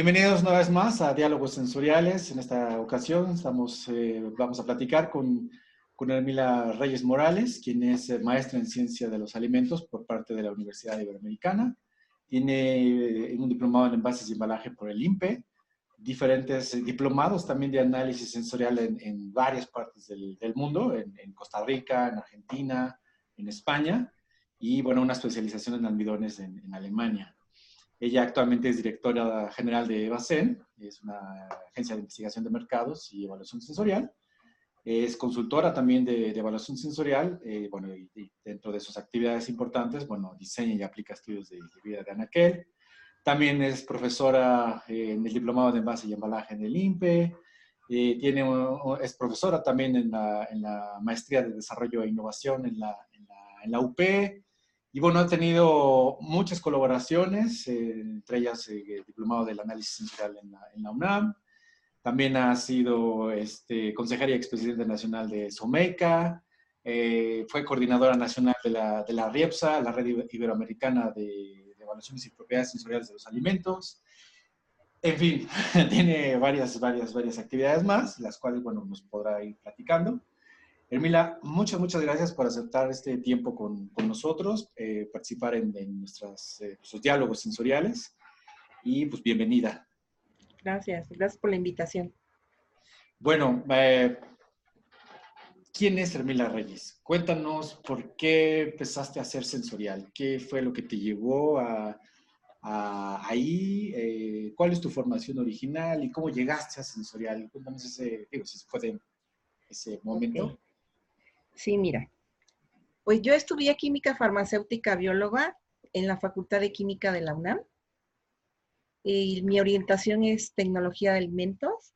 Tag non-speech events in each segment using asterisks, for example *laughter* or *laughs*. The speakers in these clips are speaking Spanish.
Bienvenidos una vez más a Diálogos Sensoriales. En esta ocasión estamos, eh, vamos a platicar con, con Hermila Reyes Morales, quien es eh, maestra en Ciencia de los Alimentos por parte de la Universidad Iberoamericana. Tiene eh, un diplomado en envases y embalaje por el INPE, diferentes diplomados también de análisis sensorial en, en varias partes del, del mundo, en, en, Costa Rica, en Argentina, en España, y bueno, una especialización en almidones en, en Alemania. Ella actualmente es directora general de EVACEN, es una agencia de investigación de mercados y evaluación sensorial. Es consultora también de, de evaluación sensorial, eh, bueno, y, y, dentro de sus actividades importantes, bueno, diseña y aplica estudios de, vida de Anaquel. También es profesora eh, en el diplomado de envase y embalaje en el INPE. Eh, tiene, es profesora también en la, en la, maestría de desarrollo e innovación en la, en la, en la UP y bueno, ha tenido muchas colaboraciones, eh, entre ellas eh, diplomado del análisis la, en la, UNAM. También ha sido este, consejera y expresidente nacional de SOMECA. Eh, fue coordinadora nacional de la, de la RIEPSA, la Red Iberoamericana de, de Evaluaciones y Propiedades Sensoriales de los Alimentos. En fin, *laughs* tiene varias, varias, varias actividades más, las cuales, bueno, nos podrá ir platicando. Hermila, muchas, muchas gracias por aceptar este tiempo con, con nosotros, eh, participar en, en nuestras, eh, nuestros diálogos sensoriales y pues bienvenida. Gracias, gracias por la invitación. Bueno, eh, ¿quién es Hermila Reyes? Cuéntanos por qué empezaste a hacer sensorial, qué fue lo que te llevó a, a ahí, eh, cuál es tu formación original y cómo llegaste a sensorial. Cuéntanos ese, digo, si fue de ese momento. Okay. Sí, mira. Pues yo estudié química farmacéutica bióloga en la Facultad de Química de la UNAM. Y mi orientación es tecnología de alimentos.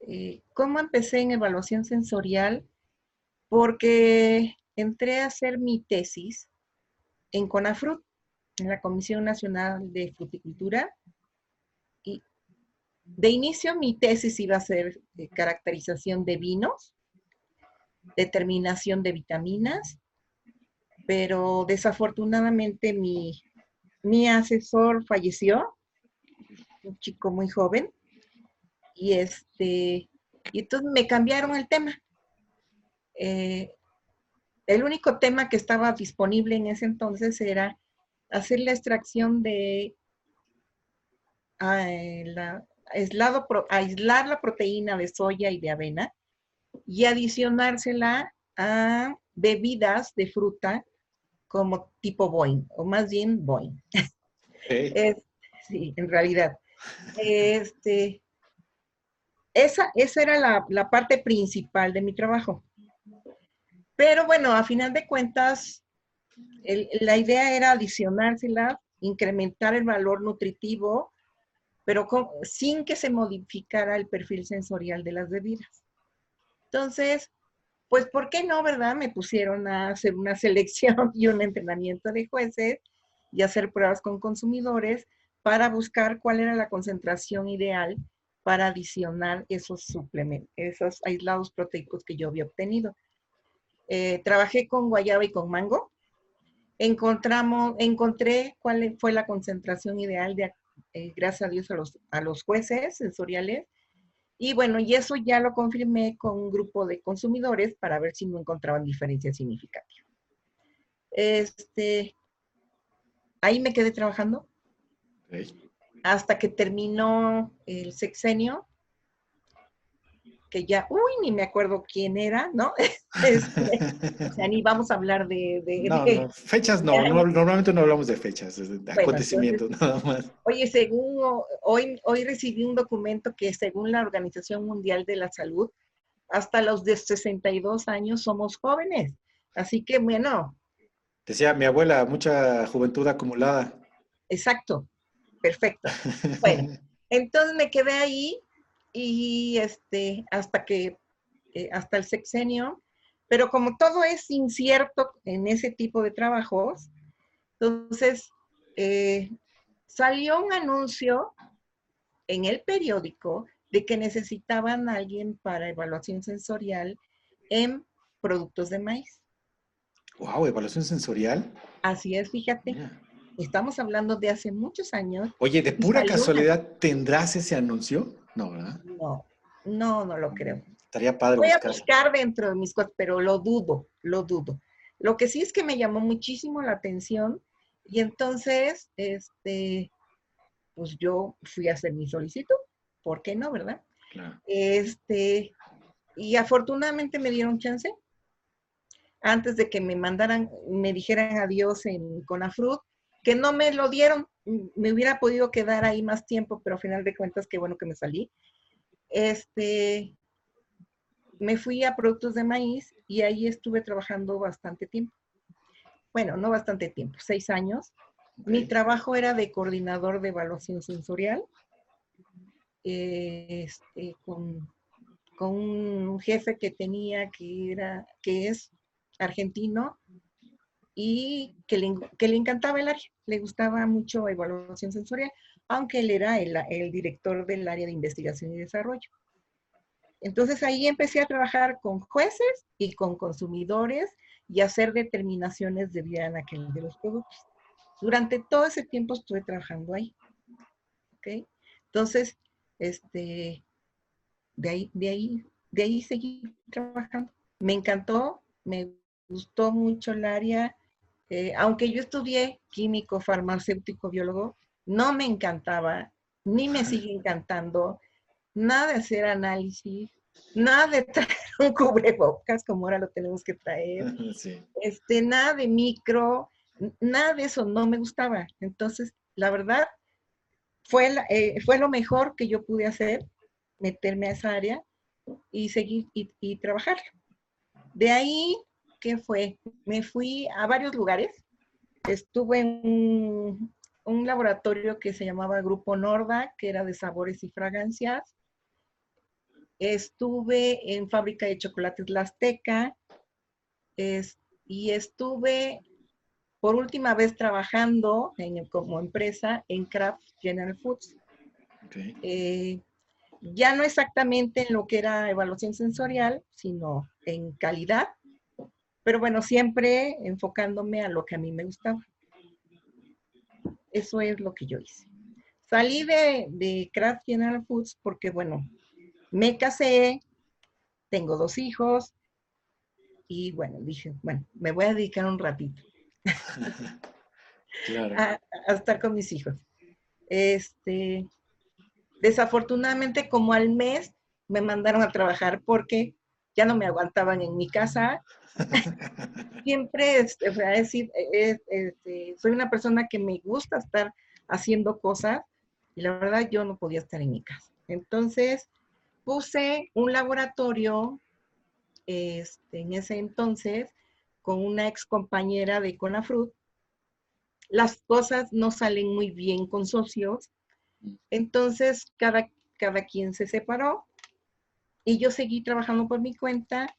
Eh, ¿Cómo empecé en evaluación sensorial? Porque entré a hacer mi tesis en CONAFRUT, en la Comisión Nacional de Fruticultura. Y de inicio mi tesis iba a ser de caracterización de vinos determinación de vitaminas, pero desafortunadamente mi, mi asesor falleció, un chico muy joven, y este, y entonces me cambiaron el tema. Eh, el único tema que estaba disponible en ese entonces era hacer la extracción de uh, la, aislado, aislar la proteína de soya y de avena y adicionársela a bebidas de fruta como tipo Boeing, o más bien Boeing. Sí, *laughs* es, sí en realidad. Este, esa, esa era la, la, parte principal de mi trabajo. Pero bueno, a final de cuentas, el, la idea era adicionársela, incrementar el valor nutritivo, pero con, sin que se modificara el perfil sensorial de las bebidas. Entonces, pues, ¿por qué no, verdad? Me pusieron a hacer una *laughs* selección y un entrenamiento de jueces y hacer pruebas con consumidores para buscar cuál era la concentración ideal para adicionar esos suplementos, esos aislados proteicos que yo había obtenido. Eh, trabajé con guayaba y con mango. Encontramos, encontré cuál fue la concentración ideal de, eh, gracias a Dios, a los, a los jueces sensoriales y bueno, y eso ya lo confirmé con un grupo de consumidores para ver si no encontraban diferencias significativas. Este, ahí me quedé trabajando okay. hasta que terminó el sexenio, que ya, uy, ni me acuerdo quién era, ¿no? *laughs* Este, o sea, ni vamos a hablar de... de, no, de no, fechas no, no, normalmente no hablamos de fechas, de bueno, acontecimientos entonces, nada más. Oye, según, hoy, hoy recibí un documento que según la Organización Mundial de la Salud, hasta los de 62 años somos jóvenes. Así que, bueno. Decía mi abuela, mucha juventud acumulada. Exacto, perfecto. Bueno, *laughs* entonces me quedé ahí y este, hasta que, eh, hasta el sexenio, pero como todo es incierto en ese tipo de trabajos, entonces eh, salió un anuncio en el periódico de que necesitaban a alguien para evaluación sensorial en productos de maíz. Wow, evaluación sensorial. Así es, fíjate. Yeah. Estamos hablando de hace muchos años. Oye, de pura casualidad, ¿tendrás ese anuncio? No, ¿verdad? No, no, no lo creo. Estaría padre Voy a buscar dentro de mis cosas, pero lo dudo, lo dudo. Lo que sí es que me llamó muchísimo la atención y entonces, este, pues yo fui a hacer mi solicitud. ¿Por qué no, verdad? Este, y afortunadamente me dieron chance. Antes de que me mandaran, me dijeran adiós en Conafrut, que no me lo dieron. Me hubiera podido quedar ahí más tiempo, pero a final de cuentas, qué bueno que me salí. Este, me fui a productos de maíz y ahí estuve trabajando bastante tiempo. Bueno, no bastante tiempo, seis años. Mi trabajo era de coordinador de evaluación sensorial, este, con, un jefe que tenía que era, que es argentino y que le, que le encantaba el área, le gustaba mucho evaluación sensorial, aunque él era el, director del área de investigación y desarrollo. Entonces ahí empecé a trabajar con jueces y con consumidores y hacer determinaciones de vida aquel de los productos. Durante todo ese tiempo estuve trabajando ahí. ¿Ok? Entonces, este, de ahí, de ahí, de ahí seguí trabajando. Me encantó, me gustó mucho el área. Eh, aunque yo estudié químico, farmacéutico, biólogo, no me encantaba, ni me sigue encantando nada de hacer análisis, nada de *laughs* traer un cubrebocas como ahora lo tenemos que traer, este, nada de micro, nada de eso no me gustaba. Entonces, la verdad, fue, eh, fue lo mejor que yo pude hacer, meterme a esa área y seguir y, trabajar. De ahí, ¿qué fue? Me fui a varios lugares. Estuve en un laboratorio que se llamaba Grupo Norda, que era de sabores y fragancias. Estuve en fábrica de chocolates La Azteca y estuve por última vez trabajando como empresa en Kraft General Foods. Eh, ya no exactamente en lo que era evaluación sensorial, sino en calidad, pero bueno, siempre enfocándome a lo que a mí me gustaba. Eso es lo que yo hice. Salí de, de Kraft General Foods porque, bueno, me casé, tengo dos hijos y bueno, dije, bueno, me voy a dedicar un ratito a, estar con mis hijos. Este, desafortunadamente, como al mes, me mandaron a trabajar porque ya no me aguantaban en mi casa. *laughs* Siempre, este, decir, e, e, este, soy una persona que me gusta estar haciendo cosas y la verdad yo no podía estar en mi casa. Entonces, puse un laboratorio este, en ese entonces con una ex compañera de Conafrut. Las cosas no salen muy bien con socios, entonces cada, cada quien se separó y yo seguí trabajando por mi cuenta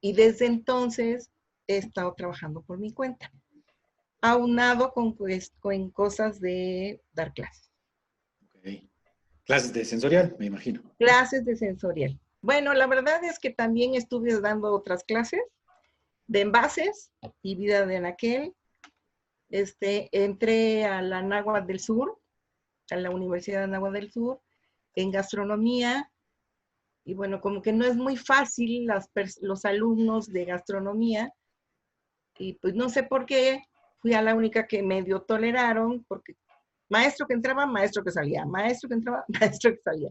y desde entonces he estado trabajando por mi cuenta, aunado con, pues, con cosas de dar clases. Clases de sensorial, me imagino. Clases de sensorial. Bueno, la verdad es que también estuve dando otras clases de envases y vida de anaquel. Este, entré a la Nagua del Sur, a la Universidad de Nagua del Sur, en gastronomía. Y bueno, como que no es muy fácil las, los alumnos de gastronomía. Y pues no sé por qué, fui a la única que medio toleraron, porque Maestro que entraba, maestro que salía, maestro que entraba, *laughs* maestro que salía.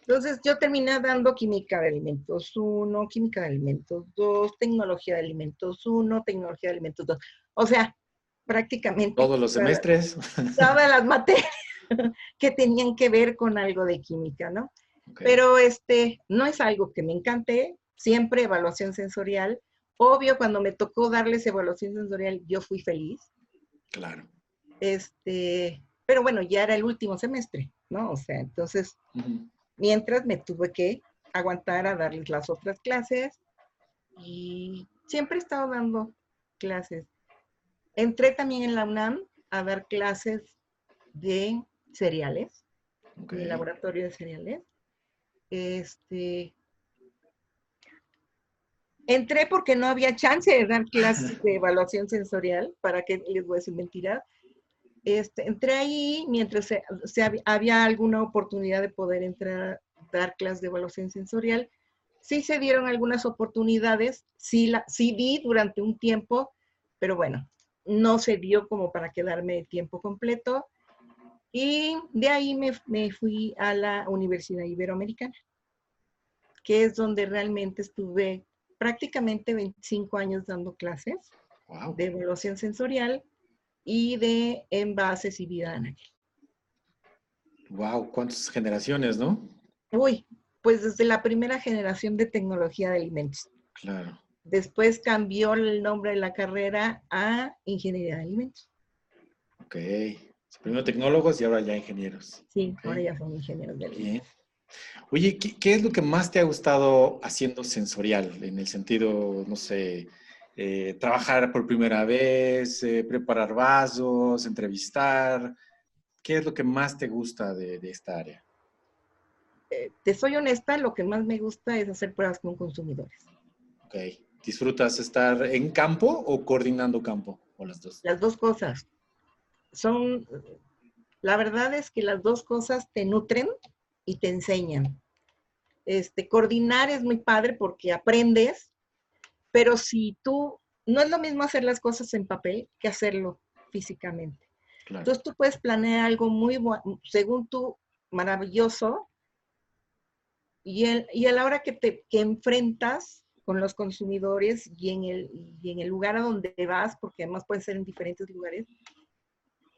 Entonces yo terminé dando química de alimentos 1, química de alimentos 2, tecnología de alimentos 1, tecnología de alimentos 2. O sea, prácticamente... Todos los semestres. Todas las *laughs* materias *laughs* que tenían que ver con algo de química, ¿no? Pero este, no es algo que me encante, siempre evaluación sensorial. Obvio, cuando me tocó darles evaluación sensorial, yo fui feliz. Claro. Este, pero bueno, ya era el último semestre, ¿no? O sea, entonces, mientras me tuve que aguantar a darles las otras clases y siempre he estado dando clases. Entré también en la UNAM a dar clases de cereales, en el laboratorio de cereales. Este, entré porque no había chance de dar clases de evaluación sensorial, para que les voy a decir mentiras, este, entré ahí mientras se, había alguna oportunidad de poder entrar a dar clases de evaluación sensorial. Sí se dieron algunas oportunidades, sí, la, sí vi durante un tiempo, pero bueno, no se dio como para quedarme tiempo completo. Y de ahí me, me fui a la Universidad Iberoamericana, que es donde realmente estuve prácticamente 25 años dando clases de evaluación sensorial y de envases y vida de Wow, cuántas generaciones, ¿no? Uy, pues desde la primera generación de tecnología de alimentos. Claro. Después cambió el nombre de la carrera a ingeniería de alimentos. Ok. Primero tecnólogos y ahora ya ingenieros. Sí, ahora ya son ingenieros de alimentos. Oye, ¿qué, es lo que más te ha gustado haciendo sensorial? En el sentido, no sé, eh, trabajar por primera vez, eh, preparar vasos, entrevistar. ¿Qué es lo que más te gusta de, esta área? Eh, te soy honesta, lo que más me gusta es hacer pruebas con consumidores. Ok. ¿Disfrutas estar en campo o coordinando campo? ¿O las dos? Las dos cosas. Son, la verdad es que las dos cosas te nutren y te enseñan. Este, coordinar es muy padre porque aprendes, pero si tú, no es lo mismo hacer las cosas en papel que hacerlo físicamente. Entonces tú puedes planear algo muy, según tú, maravilloso, y, y a la hora que te que enfrentas con los consumidores y en, el, y en el lugar a donde vas, porque además puede ser en diferentes lugares,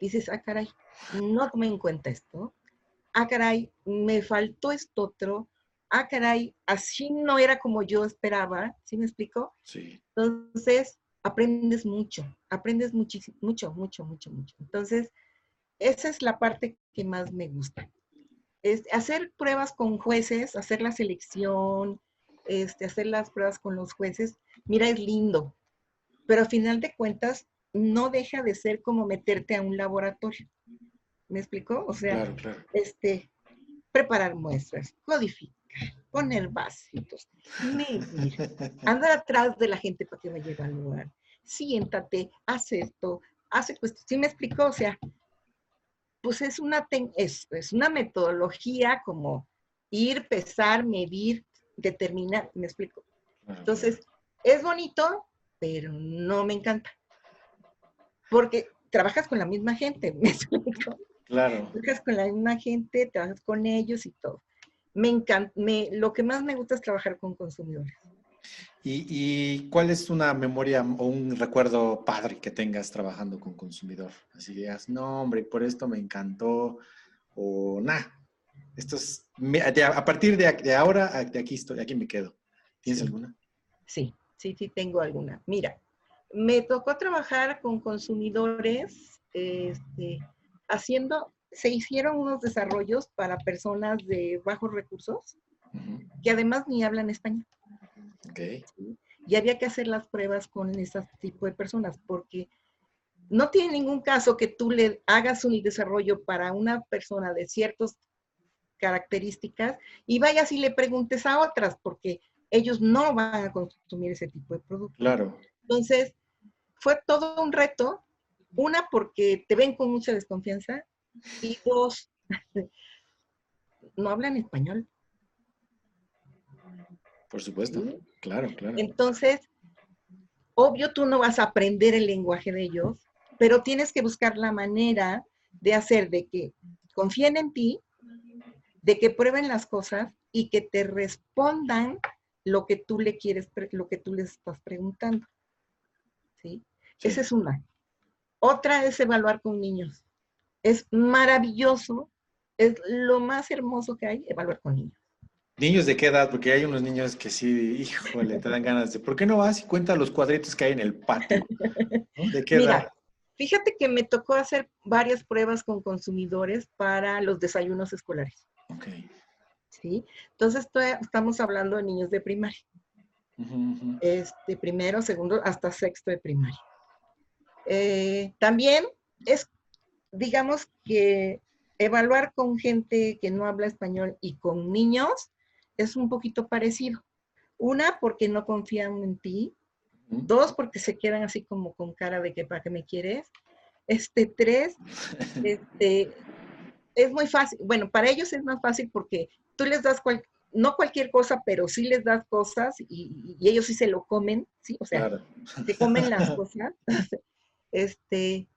dices, ah, caray, no tomé en cuenta esto, ah, caray, me faltó esto otro, ah, caray, así no era como yo esperaba, ¿sí me explico? Sí. Entonces, aprendes mucho, aprendes muchísimo, mucho, mucho, mucho, mucho. Entonces, esa es la parte que más me gusta. Es hacer pruebas con jueces, hacer la selección, este, hacer las pruebas con los jueces, mira, es lindo, pero a final de cuentas no deja de ser como meterte a un laboratorio. ¿Me explicó? O sea, este, preparar muestras, codificar, poner básicos, medir, *laughs* andar atrás de la gente para que me lleve al lugar. Siéntate, haz esto, hace pues, ¿sí me explicó? O sea, pues es una, es, es una metodología como ir, pesar, medir, determinar, ¿me explico? Entonces, es bonito, pero no me encanta. Porque trabajas con la misma gente, *laughs* ¿me explico? Claro. Trabajas con la misma gente, trabajas con ellos y todo. Me encanta, me, lo que más me gusta es trabajar con consumidores. ¿Y, cuál es una memoria o un recuerdo padre que tengas trabajando con consumidor? Así digas, no, hombre, por esto me encantó, o nada, esto es, a partir de, ahora, de aquí estoy, aquí me quedo. ¿Tienes alguna? Sí, sí, sí, tengo alguna. Mira, me tocó trabajar con consumidores, este, haciendo, se hicieron unos desarrollos para personas de bajos recursos que además ni hablan español. Okay. Y había que hacer las pruebas con ese tipo de personas porque no tiene ningún caso que tú le hagas un desarrollo para una persona de ciertas características y vayas y le preguntes a otras porque ellos no van a consumir ese tipo de productos. Claro. Entonces, fue todo un reto una, porque te ven con mucha desconfianza. Y dos, *laughs* no hablan español. Por supuesto, claro, claro. Entonces, obvio tú no vas a aprender el lenguaje de ellos, pero tienes que buscar la manera de hacer de que confíen en ti, de que prueben las cosas y que te respondan lo que tú le quieres, lo que tú les estás preguntando. ¿Sí? sí. Esa es una. Otra es evaluar con niños. Es maravilloso, es lo más hermoso que hay, evaluar con niños. ¿Niños de qué edad? Porque hay unos niños que sí, híjole, te dan ganas de, ¿por qué no vas y cuentas los cuadritos que hay en el patio? ¿De qué edad? Fíjate que me tocó hacer varias pruebas con consumidores para los desayunos escolares. Ok. ¿Sí? Entonces estamos hablando de niños de primaria. Este, primero, segundo, hasta sexto de primaria. Eh, también es, digamos que evaluar con gente que no habla español y con niños es un poquito parecido. Una, porque no confían en ti. Dos, porque se quedan así como con cara de que para qué me quieres. Este, tres, *laughs* este, es muy fácil. Bueno, para ellos es más fácil porque tú les das cual, no cualquier cosa, pero sí les das cosas y, ellos sí se lo comen, ¿sí? O sea, se comen las *laughs* cosas. este,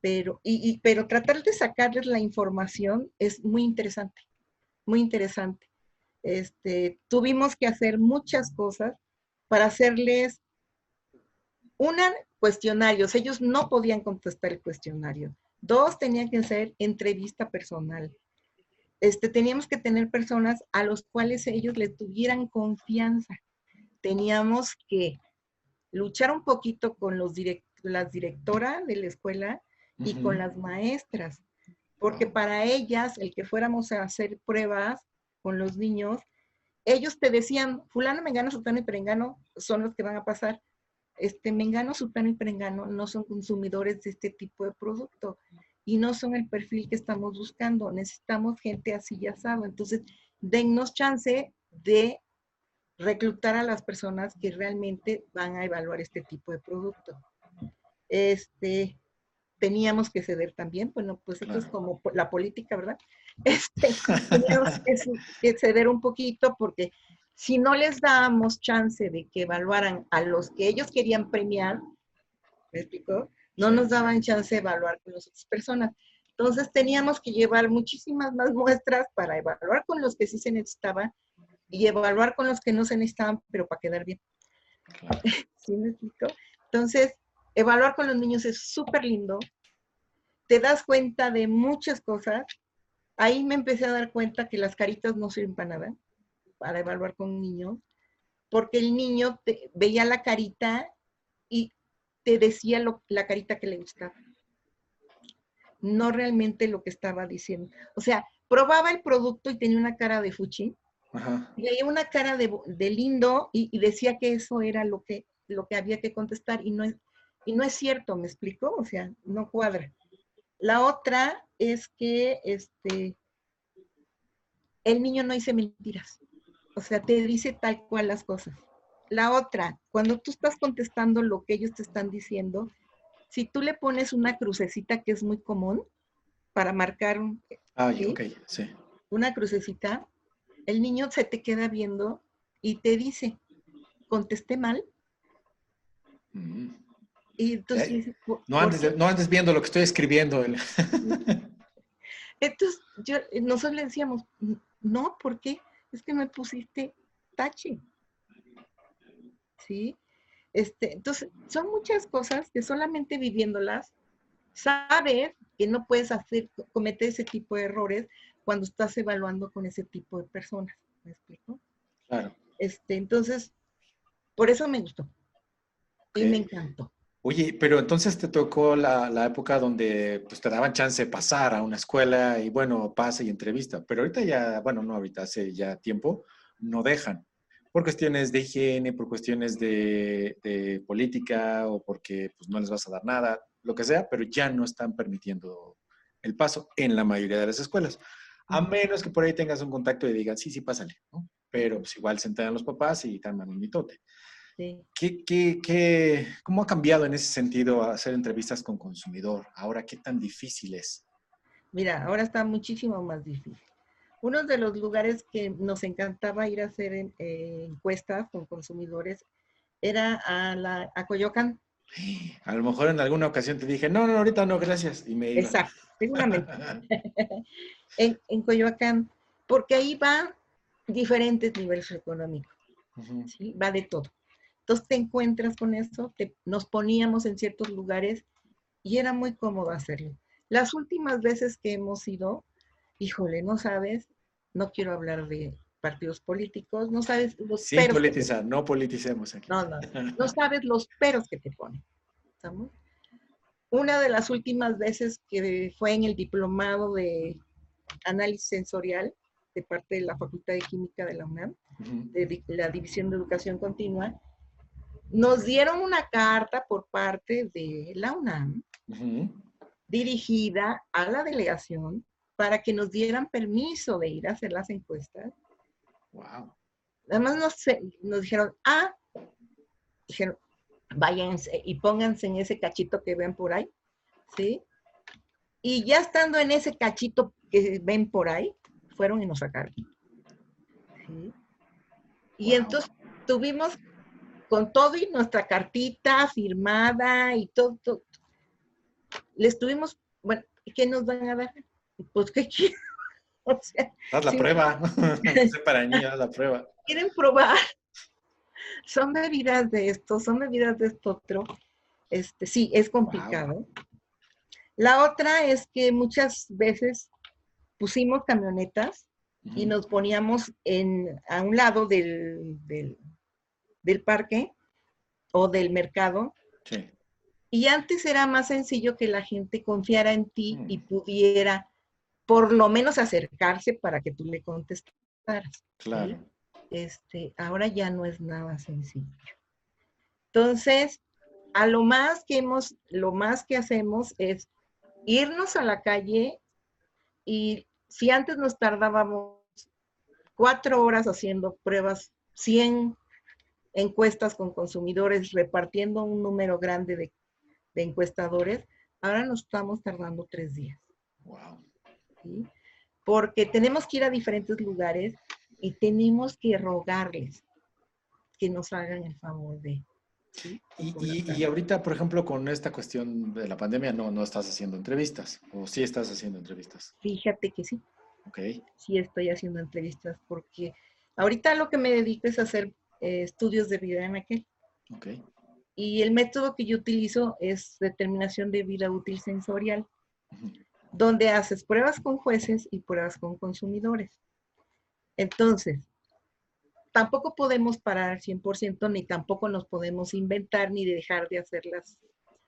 pero, y, pero tratar de sacarles la información es muy interesante, muy interesante. Este, tuvimos que hacer muchas cosas para hacerles una, cuestionarios. Ellos no podían contestar el cuestionario. Dos, tenían que ser entrevista personal. Este, teníamos que tener personas a los cuales ellos le tuvieran confianza. Teníamos que luchar un poquito con los las directoras de la escuela y con las maestras, porque para ellas, el que fuéramos a hacer pruebas con los niños, ellos te decían, fulano, mengano, sultano y perengano son los que van a pasar. Este, mengano, sultano y perengano no son consumidores de este tipo de producto y no son el perfil que estamos buscando. Necesitamos gente así ya sabe. Entonces, dennos chance de reclutar a las personas que realmente van a evaluar este tipo de producto. Este, teníamos que ceder también, bueno, pues esto es como la política, ¿verdad? *laughs* Este, teníamos que, ceder un poquito porque si no les dábamos chance de que evaluaran a los que ellos querían premiar, ¿me explicó? No nos daban chance de evaluar con las otras personas. Entonces teníamos que llevar muchísimas más muestras para evaluar con los que sí se necesitaban y evaluar con los que no se necesitaban, pero para quedar bien. *laughs* ¿Sí me explico? Entonces, Evaluar con los niños es súper lindo. Te das cuenta de muchas cosas. Ahí me empecé a dar cuenta que las caritas no sirven para nada, para evaluar con un niño, porque el niño te, veía la carita y te decía la carita que le gustaba. No realmente lo que estaba diciendo. O sea, probaba el producto y tenía una cara de fuchi. Y veía una cara de, lindo y, y, decía que eso era lo que, lo que había que contestar y no, y no es cierto, ¿me explico? O sea, no cuadra. La otra es que este, el niño no dice mentiras. O sea, te dice tal cual las cosas. La otra, cuando tú estás contestando lo que ellos te están diciendo, si tú le pones una crucecita que es muy común para marcar un, ah, sí. una crucecita, el niño se te queda viendo y te dice, contesté mal. Mm. no, andes, viendo lo que estoy escribiendo. *laughs* entonces, yo, nosotros le decíamos, no, ¿por qué? Es que me pusiste tache. ¿Sí? Este, entonces, son muchas cosas que solamente viviéndolas, sabes que no puedes hacer, cometer ese tipo de errores cuando estás evaluando con ese tipo de personas. ¿Me explico? Claro. Este, entonces, por eso me gustó. Y me encantó. Oye, pero entonces te tocó la, época donde pues, te daban chance de pasar a una escuela y bueno, pase y entrevista, pero ahorita ya, bueno, no ahorita, hace ya tiempo, no dejan, por cuestiones de higiene, por cuestiones de, política o porque pues, no les vas a dar nada, lo que sea, pero ya no están permitiendo el paso en la mayoría de las escuelas. A menos que por ahí tengas un contacto y digan, sí, sí, pásale, ¿no? Pero pues igual se enteran los papás y te arman un mitote. ¿Qué, cómo ha cambiado en ese sentido hacer entrevistas con consumidor? Ahora, ¿qué tan difícil es? Mira, ahora está muchísimo más difícil. Uno de los lugares que nos encantaba ir a hacer eh, encuestas con consumidores era a, la, a Coyoacán. *gasps* A lo mejor en alguna ocasión te dije, no, no, ahorita no, gracias. Y me Exacto, seguramente. *laughs* *laughs* en, en, Coyoacán, porque ahí va diferentes niveles económicos. ¿sí? Va de todo. Entonces te encuentras con eso, nos poníamos en ciertos lugares y era muy cómodo hacerlo. Las últimas veces que hemos ido, híjole, no sabes, no quiero hablar de partidos políticos, no sabes los Sin peros. politizar, no politicemos aquí. No, no, *laughs* no sabes los peros que te ponen. ¿Estamos? Una de las últimas veces que fue en el diplomado de análisis sensorial de parte de la Facultad de Química de la UNAM, de la División de Educación Continua, nos dieron una carta por parte de la UNAM dirigida a la delegación para que nos dieran permiso de ir a hacer las encuestas. Wow. Además nos, nos dijeron, ah, dijeron, váyanse y pónganse en ese cachito que ven por ahí, ¿sí? Y ya estando en ese cachito que ven por ahí, fueron y nos sacaron. ¿sí? Y entonces tuvimos con todo y nuestra cartita firmada y todo, todo. les tuvimos, bueno, ¿qué nos van a dar? Pues, ¿qué quieren? *laughs* O sea, haz la prueba. *laughs* para niños, haz la prueba. Quieren probar. Son bebidas de esto, son bebidas de esto otro. Este, sí, es complicado. La otra es que muchas veces pusimos camionetas y nos poníamos en, a un lado del, del, parque o del mercado. Sí. Y antes era más sencillo que la gente confiara en ti y mm. pudiera por lo menos acercarse para que tú le contestaras. Claro. Este, ahora ya no es nada sencillo. Entonces, a lo más que hemos, lo más que hacemos es irnos a la calle y si antes nos tardábamos cuatro horas haciendo pruebas, 100 encuestas con consumidores, repartiendo un número grande de, encuestadores, ahora nos estamos tardando tres días. Wow. Porque tenemos que ir a diferentes lugares y tenemos que rogarles que nos hagan el favor de, y, ahorita, por ejemplo, con esta cuestión de la pandemia, no, no estás haciendo entrevistas, o sí estás haciendo entrevistas. Fíjate que sí. Ok. Sí estoy haciendo entrevistas porque ahorita lo que me dedico es hacer eh, estudios de vida en aquel. Ok. Y el método que yo utilizo es determinación de vida útil sensorial, donde haces pruebas con jueces y pruebas con consumidores. Entonces, tampoco podemos parar al 100%, ni tampoco nos podemos inventar ni dejar de hacer las,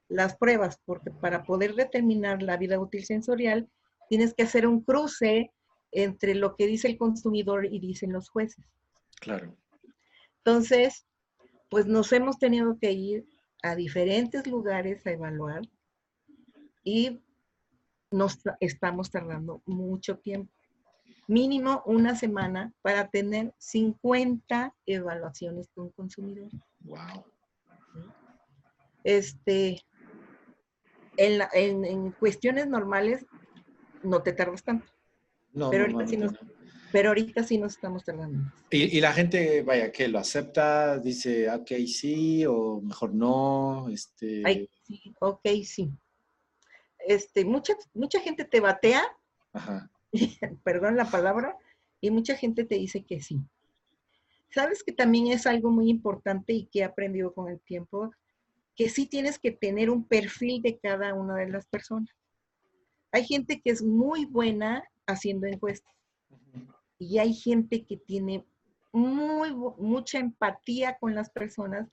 las pruebas, porque para poder determinar la vida útil sensorial, tienes que hacer un cruce entre lo que dice el consumidor y dicen los jueces. Claro. Entonces, pues nos hemos tenido que ir a diferentes lugares a evaluar y nos estamos tardando mucho tiempo mínimo una semana para tener 50 evaluaciones con consumidor. Wow. Este, en, cuestiones normales no te tardas tanto. No, pero, ahorita sí nos, pero ahorita sí nos estamos tardando. ¿Y, la gente, vaya, que lo acepta? Dice, ok, sí, o mejor no. Este... Ay, sí, ok, sí. Este, mucha, mucha gente te batea. Ajá *laughs* perdón la palabra, y mucha gente te dice que sí. Sabes que también es algo muy importante y que he aprendido con el tiempo, que sí tienes que tener un perfil de cada una de las personas. Hay gente que es muy buena haciendo encuestas y hay gente que tiene muy, mucha empatía con las personas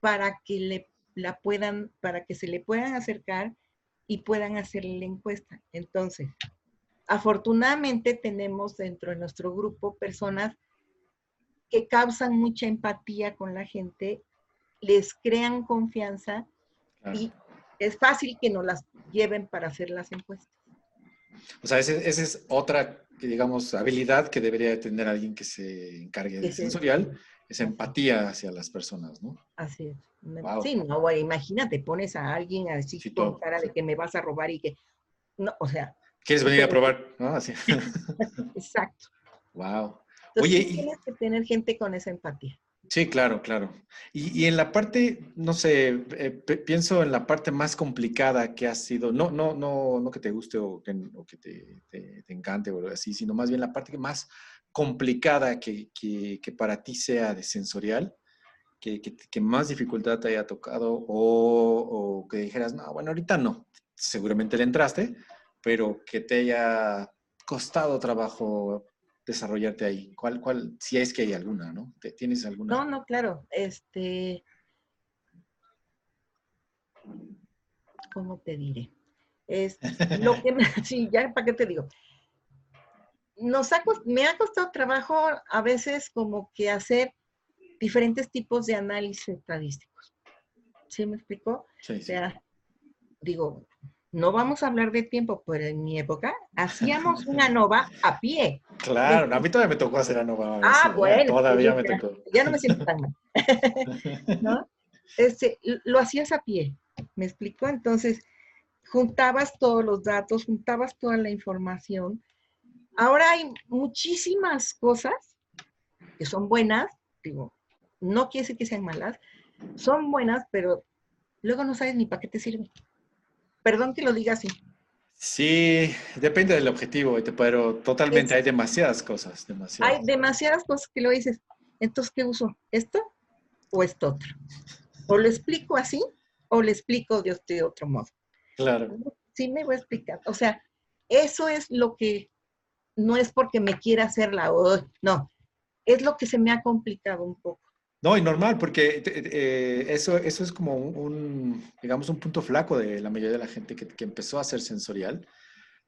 para que le la puedan, para que se le puedan acercar y puedan hacerle la encuesta. Entonces, Afortunadamente tenemos dentro de nuestro grupo personas que causan mucha empatía con la gente, les crean confianza y es fácil que nos las lleven para hacer las encuestas. O sea, esa es otra, digamos, habilidad que debería tener alguien que se encargue de sensorial, esa empatía hacia las personas, ¿no? Así es. Sí, no, bueno, imagínate, pones a alguien así con cara de que me vas a robar y que, no, o sea, ¿Quieres venir a *laughs* probar? Exacto. Wow. Oye, tienes que tener gente con esa empatía. Sí, claro, claro. Y, en la parte, no sé, eh, pienso en la parte más complicada que ha sido, no, no, no, no que te guste o que, te, encante o así, sino más bien la parte más complicada que, para ti sea de sensorial, que, más dificultad te haya tocado o, que dijeras, no, bueno, ahorita no, seguramente le entraste, pero que te haya costado trabajo desarrollarte ahí? ¿Cuál, cuál, si es que hay alguna, ¿no? ¿Tienes alguna? No, no, claro. Este, ¿cómo te diré? Es lo que *laughs* sí, ya, ¿para qué te digo? Nos ha, me ha costado trabajo a veces como que hacer diferentes tipos de análisis estadísticos. ¿Sí me explicó? Sí, o sea, digo, no vamos a hablar de tiempo, pero en mi época hacíamos *laughs* una nova a pie. Claro, *laughs* a mí todavía me tocó hacer la nova. Ah, bueno. Todavía me tocó. Ya no me siento tan mal. *laughs* ¿No? Este, lo hacías a pie, ¿me explicó? Entonces, juntabas todos los datos, juntabas toda la información. Ahora hay muchísimas cosas que son buenas, digo, no quiere decir que sean malas, son buenas, pero luego no sabes ni para qué te sirven. Perdón que lo diga así. Sí, depende del objetivo, pero totalmente hay demasiadas cosas, demasiadas. Hay demasiadas cosas que lo dices. Entonces, ¿qué uso? ¿Esto o esto otro? O lo explico así o le explico de otro modo. Claro. Sí, me voy a explicar. O sea, eso es lo que no es porque me quiera hacer la no, es lo que se me ha complicado un poco. No, y normal, porque eh, eso, eso es como un, digamos, un punto flaco de la mayoría de la gente que, que empezó a ser sensorial,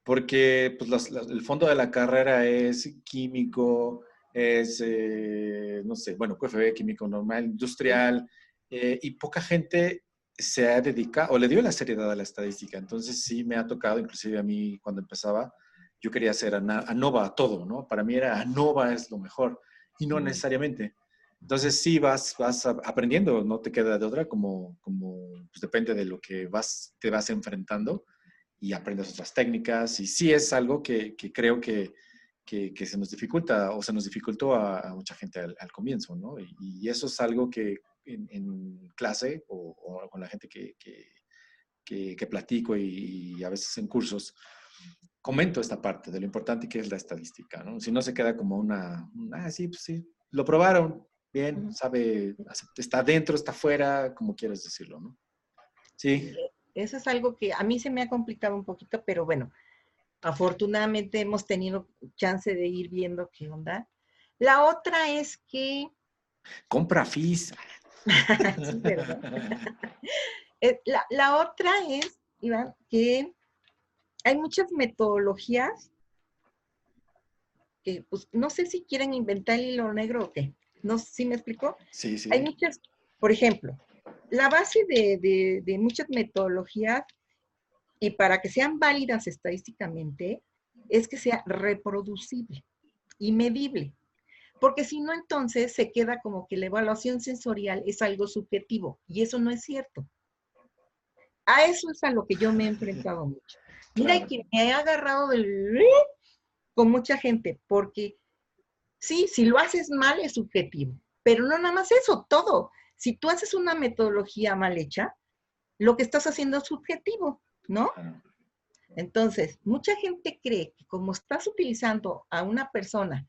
porque pues, el fondo de la carrera es químico, es, eh, no sé, bueno, QFB, químico normal, industrial, eh, y poca gente se ha dedicado o le dio la seriedad a la estadística. Entonces sí me ha tocado, inclusive a mí cuando empezaba, yo quería hacer ANOVA a todo, ¿no? Para mí era ANOVA es lo mejor, y no necesariamente. Entonces sí vas, vas aprendiendo, no te queda de otra, como, como pues depende de lo que vas, te vas enfrentando y aprendes otras técnicas. Y sí es algo que, que creo que, que, que, se nos dificulta o se nos dificultó a, mucha gente al, comienzo, ¿no? Y, eso es algo que en, clase o, con la gente que, que platico y, y, a veces en cursos, comento esta parte de lo importante que es la estadística, ¿no? Si no se queda como una, ah, sí, pues sí, lo probaron, bien, sabe, está dentro, está fuera, como quieres decirlo, ¿no? Sí. Eso es algo que a mí se me ha complicado un poquito, pero bueno, afortunadamente hemos tenido chance de ir viendo qué onda. La otra es que... Compra FIS. *laughs* *laughs* Eh, la, la otra es, Iván, que hay muchas metodologías que, pues, no sé si quieren inventar el hilo negro o qué, ¿No sí me explicó? Sí, sí. Hay muchas, por ejemplo, la base de, muchas metodologías y para que sean válidas estadísticamente es que sea reproducible y medible. Porque si no, entonces se queda como que la evaluación sensorial es algo subjetivo y eso no es cierto. A eso es a lo que yo me he enfrentado mucho. Mira, que me he agarrado del... con mucha gente, porque Sí, si lo haces mal es subjetivo, pero no nada más eso, todo. Si tú haces una metodología mal hecha, lo que estás haciendo es subjetivo, ¿no? Entonces, mucha gente cree que como estás utilizando a una persona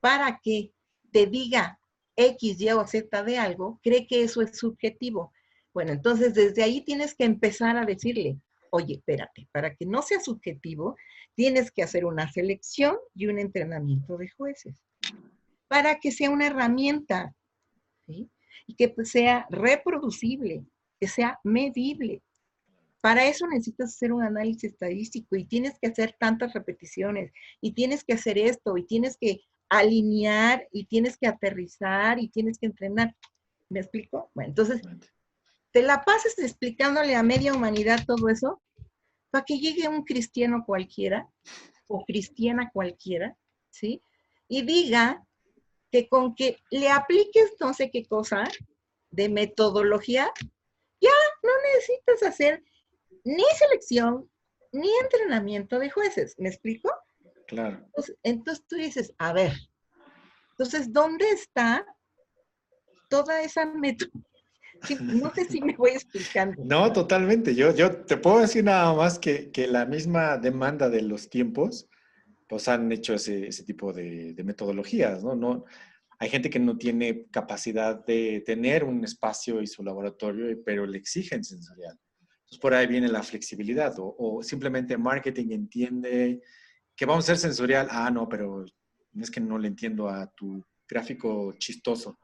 para que te diga X, Y o Z de algo, cree que eso es subjetivo. Bueno, entonces desde ahí tienes que empezar a decirle, oye, espérate, para que no sea subjetivo, tienes que hacer una selección y un entrenamiento de jueces para que sea una herramienta y que pues, sea reproducible, que sea medible. Para eso necesitas hacer un análisis estadístico y tienes que hacer tantas repeticiones y tienes que hacer esto y tienes que alinear y tienes que aterrizar y tienes que entrenar. ¿Me explico? Bueno, entonces, te la pases explicándole a media humanidad todo eso para que llegue un cristiano cualquiera o cristiana cualquiera, ¿sí? Y diga que con que le apliques no sé qué cosa de metodología, ya no necesitas hacer ni selección ni entrenamiento de jueces. ¿Me explico? Claro. Entonces, tú dices, a ver, entonces, ¿dónde está toda esa *laughs* metodología? No sé si me voy explicando. No, totalmente. Yo, yo te puedo decir nada más que, que la misma demanda de los tiempos pues han hecho ese, ese tipo de, de, metodologías, ¿no? ¿no? Hay gente que no tiene capacidad de tener un espacio y su laboratorio, pero le exigen sensorial. Entonces, por ahí viene la flexibilidad o, o simplemente marketing entiende que vamos a ser sensorial. Ah, no, pero es que no le entiendo a tu gráfico chistoso.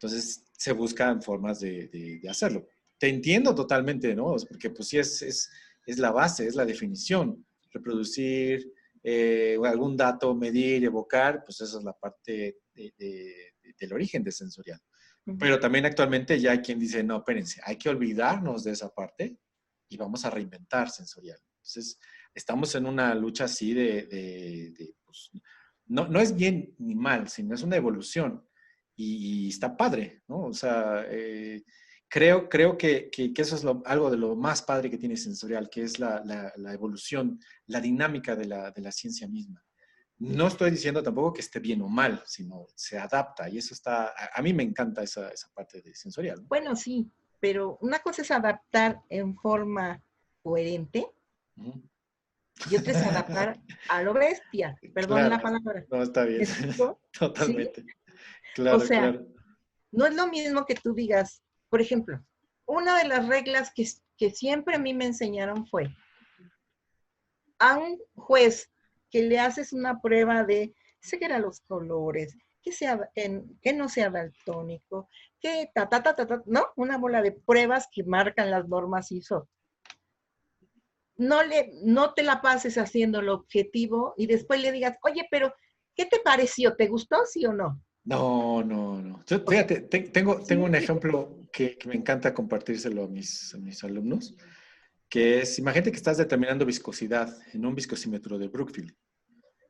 Entonces, se buscan formas de, de, de hacerlo. Te entiendo totalmente, ¿no? Porque pues sí es, es, es la base, es la definición. Reproducir, eh, algún dato, medir, evocar, pues esa es la parte del origen de sensorial. Pero también actualmente ya hay quien dice, no, espérense, hay que olvidarnos de esa parte y vamos a reinventar sensorial. Entonces, estamos en una lucha así de, pues, no, no, es bien ni mal, sino es una evolución y, está padre, ¿no? O sea, eh, creo, creo que, que, eso es algo de lo más padre que tiene sensorial, que es la, la, evolución, la dinámica de la, de la, ciencia misma. No estoy diciendo tampoco que esté bien o mal, sino se adapta y eso está, a, mí me encanta esa, esa parte de sensorial. Bueno, sí, pero una cosa es adaptar en forma coherente y otra es adaptar a lo bestia. Perdón la palabra. No, está bien. *laughs* Totalmente. Claro, o sea, no es lo mismo que tú digas, por ejemplo, una de las reglas que, que siempre a mí me enseñaron fue, a un juez que le haces una prueba de seguir a los colores, que, sea, que no sea daltónico, que ta, ta, ta, ta, ta, ¿no? Una bola de pruebas que marcan las normas ISO. No, le, no te la pases haciendo el objetivo y después le digas, oye, pero, ¿qué te pareció? ¿Te gustó, sí o no? No, no, no. fíjate, tengo, tengo un ejemplo que, me encanta compartírselo a mis, a mis alumnos, que es, imagínate que estás determinando viscosidad en un viscosímetro de Brookfield.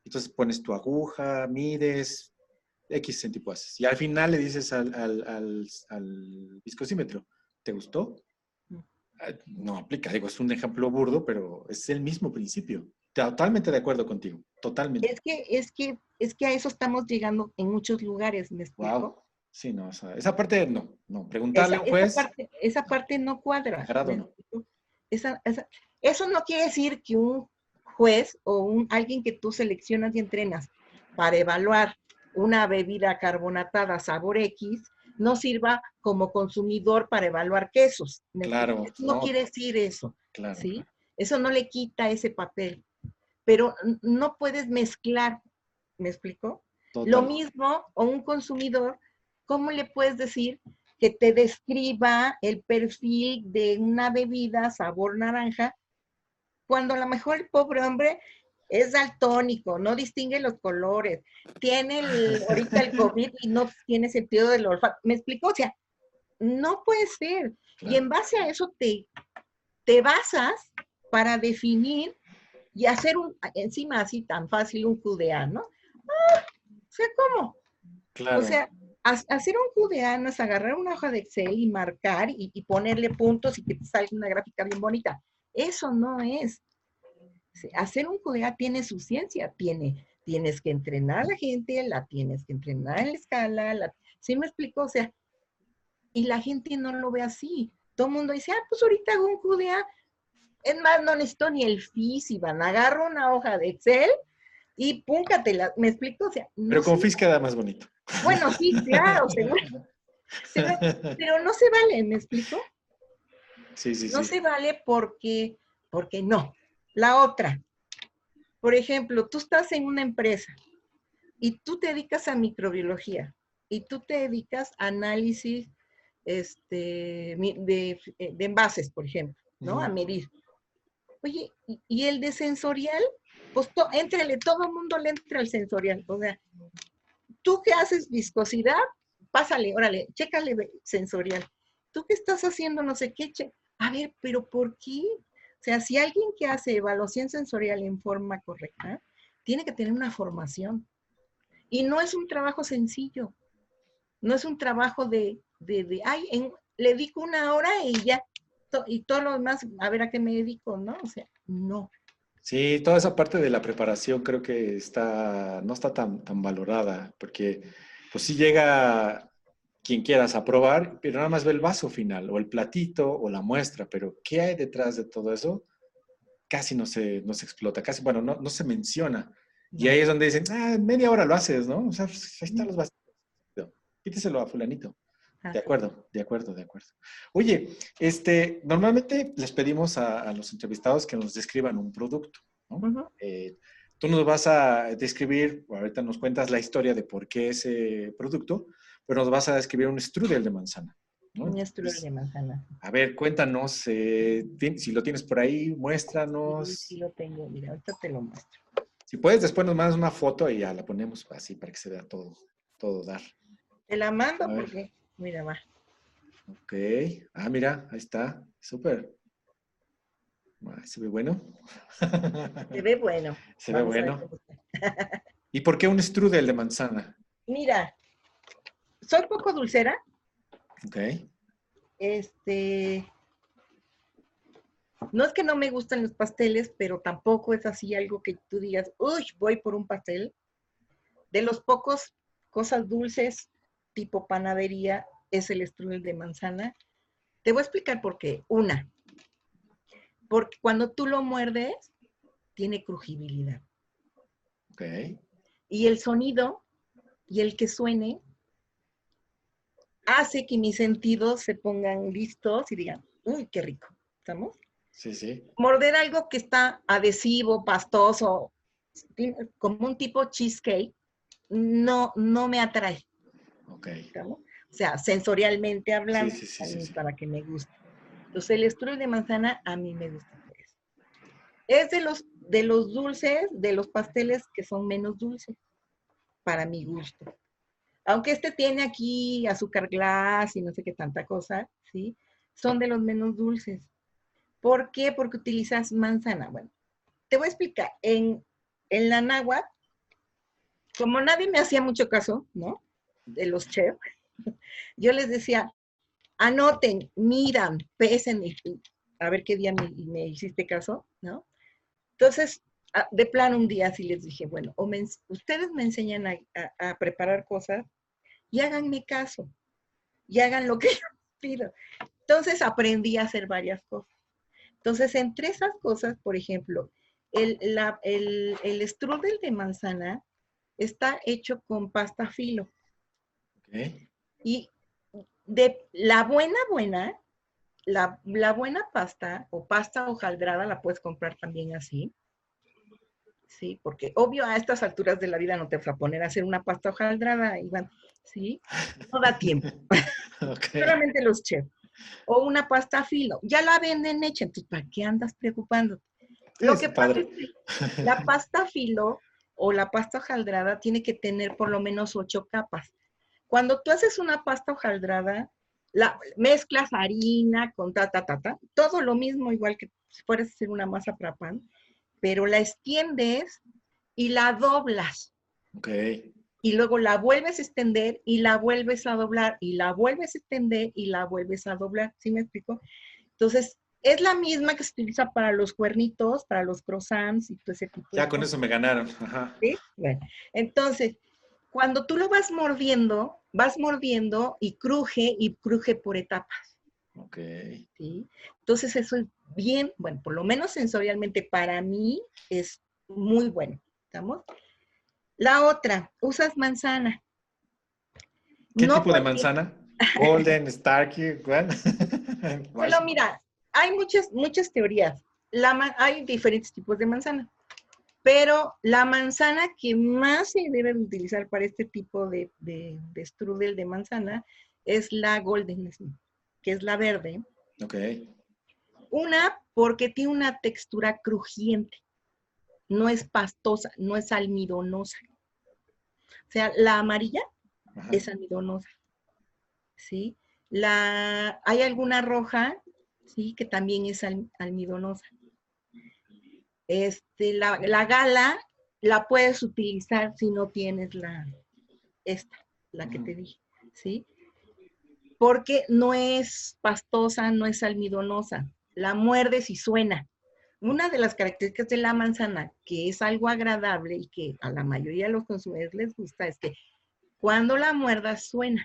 Entonces pones tu aguja, mides, X haces. Y al final le dices al, al, al, viscosímetro, ¿te gustó? Mm. No aplica, digo, es un ejemplo burdo, pero es el mismo principio. Totalmente de acuerdo contigo, totalmente. Es que, es que, es que a eso estamos llegando en muchos lugares, ¿me explico? Sí, no, esa, parte no, no. Preguntarle a un juez. Esa parte, esa parte no cuadra. eso no quiere decir que un juez o un, alguien que tú seleccionas y entrenas para evaluar una bebida carbonatada sabor X no sirva como consumidor para evaluar quesos. Claro. no, quiere decir eso. Claro. ¿sí? Eso no le quita ese papel. Pero no puedes mezclar, ¿me explico? Lo mismo, o un consumidor, ¿cómo le puedes decir que te describa el perfil de una bebida sabor naranja cuando a lo mejor el pobre hombre es daltónico, no distingue los colores, tiene *laughs* ahorita el COVID y no tiene sentido del olfato. ¿Me explico? O sea, no puede ser. Y en base a eso te, te basas para definir y hacer un, encima así tan fácil, un QDA, ¿no? Ah, o sea, ¿cómo? O sea, hacer un QDA no es agarrar una hoja de Excel y marcar y, y ponerle puntos y que te salga una gráfica bien bonita. Eso no es hacer un CUDEA tiene su ciencia, tiene, tienes que entrenar a la gente, la tienes que entrenar en la escala, la, ¿sí me explico? O sea, y la gente no lo ve así. Todo el mundo dice, ah, pues ahorita hago un CUDEA, es más, no necesito ni el FIS, van agarro una hoja de Excel y púncatela, ¿me explico? O sea, pero con FIS queda más bonito. Bueno, sí, claro, *laughs* pero, pero, no se vale, ¿me explico? Sí, sí, no se vale porque, porque no. La otra, por ejemplo, tú estás en una empresa y tú te dedicas a microbiología y tú te dedicas a análisis este, de, envases, por ejemplo, ¿no? A medir. Oye, y, el de sensorial, pues entrele, todo el mundo le entra al sensorial. O sea, tú que haces viscosidad, pásale, órale, chécale sensorial. Tú que estás haciendo no sé qué, a ver, pero ¿por qué? O sea, si alguien que hace evaluación sensorial en forma correcta, tiene que tener una formación. Y no es un trabajo sencillo. No es un trabajo de, de, ay, le dedico una hora y ya, y todo lo demás, a ver a qué me dedico, ¿no? O sea, no. Sí, toda esa parte de la preparación creo que está, no está tan, tan valorada, porque pues sí llega quien quieras aprobar, pero nada más ve el vaso final o el platito o la muestra, pero ¿qué hay detrás de todo eso? Casi no se, no se explota, casi, bueno, no, no se menciona. Y ahí es donde dicen, ah, media hora lo haces, ¿no? O sea, pues, ahí están los vasitos. Quíteselo a fulanito. De acuerdo, de acuerdo, de acuerdo. Oye, este, normalmente les pedimos a, los entrevistados que nos describan un producto, ¿no? Eh, tú nos vas a describir, ahorita nos cuentas la historia de por qué ese producto, pero nos vas a describir un strudel de manzana. Un strudel de manzana. A ver, cuéntanos, eh, si lo tienes por ahí, muéstranos. Sí, sí, lo tengo, mira, ahorita te lo muestro. Si puedes, después nos mandas una foto y ya la ponemos así para que se vea todo, todo dar. Te la mando porque, mira, va. Ok. Ah, mira, ahí está. Súper. ¿Se ve bueno? Se ve bueno. *laughs* Se ve bueno. *laughs* ¿Y por qué un strudel de manzana? Mira, soy poco dulcera. Ok. este, no es que no me gustan los pasteles, pero tampoco es así algo que tú digas, uy, voy por un pastel. De los pocos cosas dulces tipo panadería es el strudel de manzana. Te voy a explicar por qué. Una, porque cuando tú lo muerdes, tiene crujibilidad. Ok. Y el sonido y el que suene hace que mis sentidos se pongan listos y digan, uy, qué rico. ¿Estamos? Sí, sí. Morder algo que está adhesivo, pastoso, como un tipo cheesecake, no, no me atrae. O sea, sensorialmente hablando, Sí, sí, sí. para que me guste. Entonces, el strudel de manzana a mí me gusta por eso. Es de los, de los dulces, de los pasteles que son menos dulces, para mi gusto. Aunque este tiene aquí azúcar glass y no sé qué tanta cosa, ¿sí? Son de los menos dulces. ¿Por qué? Porque utilizas manzana. Bueno, te voy a explicar. En, en la náhuatl, como nadie me hacía mucho caso, ¿no? De los chefs, yo les decía, anoten, miran, pesen, a ver qué día me, hiciste caso, ¿no? Entonces, a- de plano un día sí les dije, bueno, o ustedes me enseñan a preparar cosas y háganme caso, y hagan lo que *laughs* yo pido. Entonces aprendí a hacer varias cosas. Entonces, entre esas cosas, por ejemplo, el, la- el, el strudel de manzana está hecho con pasta filo. Y de la buena, buena, la, la buena pasta o pasta hojaldrada la puedes comprar también así. Sí, porque obvio a estas alturas de la vida no te vas a poner a hacer una pasta hojaldrada, Iván. Sí, no da tiempo. *laughs* Solamente los chefs. O una pasta filo. Ya la venden hecha, entonces ¿para qué andas preocupándote? Lo Es que pasa es que la *laughs* pasta filo o la pasta hojaldrada tiene que tener por lo menos ocho capas. Cuando tú haces una pasta hojaldrada, la mezclas harina con ta, ta, ta, ta, todo lo mismo, igual que si fueras a hacer una masa para pan, pero la extiendes y la doblas Ok. y luego la vuelves a extender y la vuelves a doblar y la vuelves a extender y la vuelves a doblar. ¿Sí me explico? Entonces, es la misma que se utiliza para los cuernitos, para los croissants y todo ese tipo de Ya con cosas. eso me ganaron. Ajá. ¿sí? Bueno, entonces, cuando tú lo vas mordiendo, vas mordiendo y cruje y cruje por etapas. Ok. ¿sí? Entonces, eso es bien, bueno, por lo menos sensorialmente para mí es muy bueno. ¿Estamos? La otra, usas manzana. ¿Qué No tipo de manzana? *laughs* Golden, Starkey, ¿cuál? Bueno, mira, hay muchas, muchas teorías. La hay diferentes tipos de manzana, pero la manzana que más se debe de utilizar para este tipo de, de, de strudel de manzana es la Golden Smith, que es la verde. Ok. Una, porque tiene una textura crujiente, no es pastosa, no es almidonosa. O sea, la amarilla Ajá. es almidonosa. ¿Sí? La, hay alguna roja, ¿sí? Que también es al- almidonosa. Este, la, la gala la puedes utilizar si no tienes la, esta, la que te dije, ¿sí? Porque no es pastosa, no es almidonosa. La muerdes y suena. Una de las características de la manzana, que es algo agradable y que a la mayoría de los consumidores les gusta, es que cuando la muerdas suena.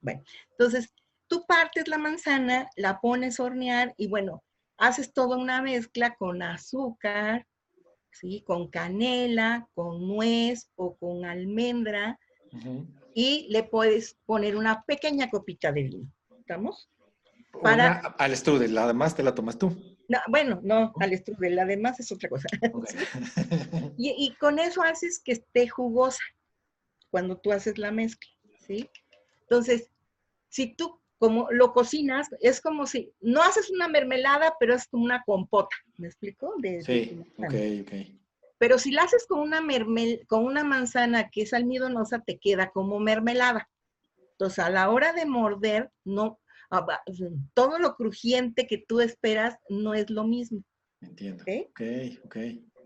Bueno, entonces tú partes la manzana, la pones a hornear y bueno, haces toda una mezcla con azúcar, ¿sí? Con canela, con nuez o con almendra y le puedes poner una pequeña copita de vino. ¿Estamos? Para- Una al strudel, además te la tomas tú. No, bueno, no, al strudel, además es otra cosa. *laughs* *laughs* Y, y con eso haces que esté jugosa cuando tú haces la mezcla, ¿sí? Entonces, si tú como lo cocinas, es como si no haces una mermelada, pero es como una compota, ¿me explico? De- de Sí, tu ok, ok. Pero si la haces con una mermel, con una manzana que es almidonosa, te queda como mermelada. Entonces, a la hora de morder, no, ah, todo lo crujiente que tú esperas no es lo mismo. Entiendo. ¿ok? Ok, ok.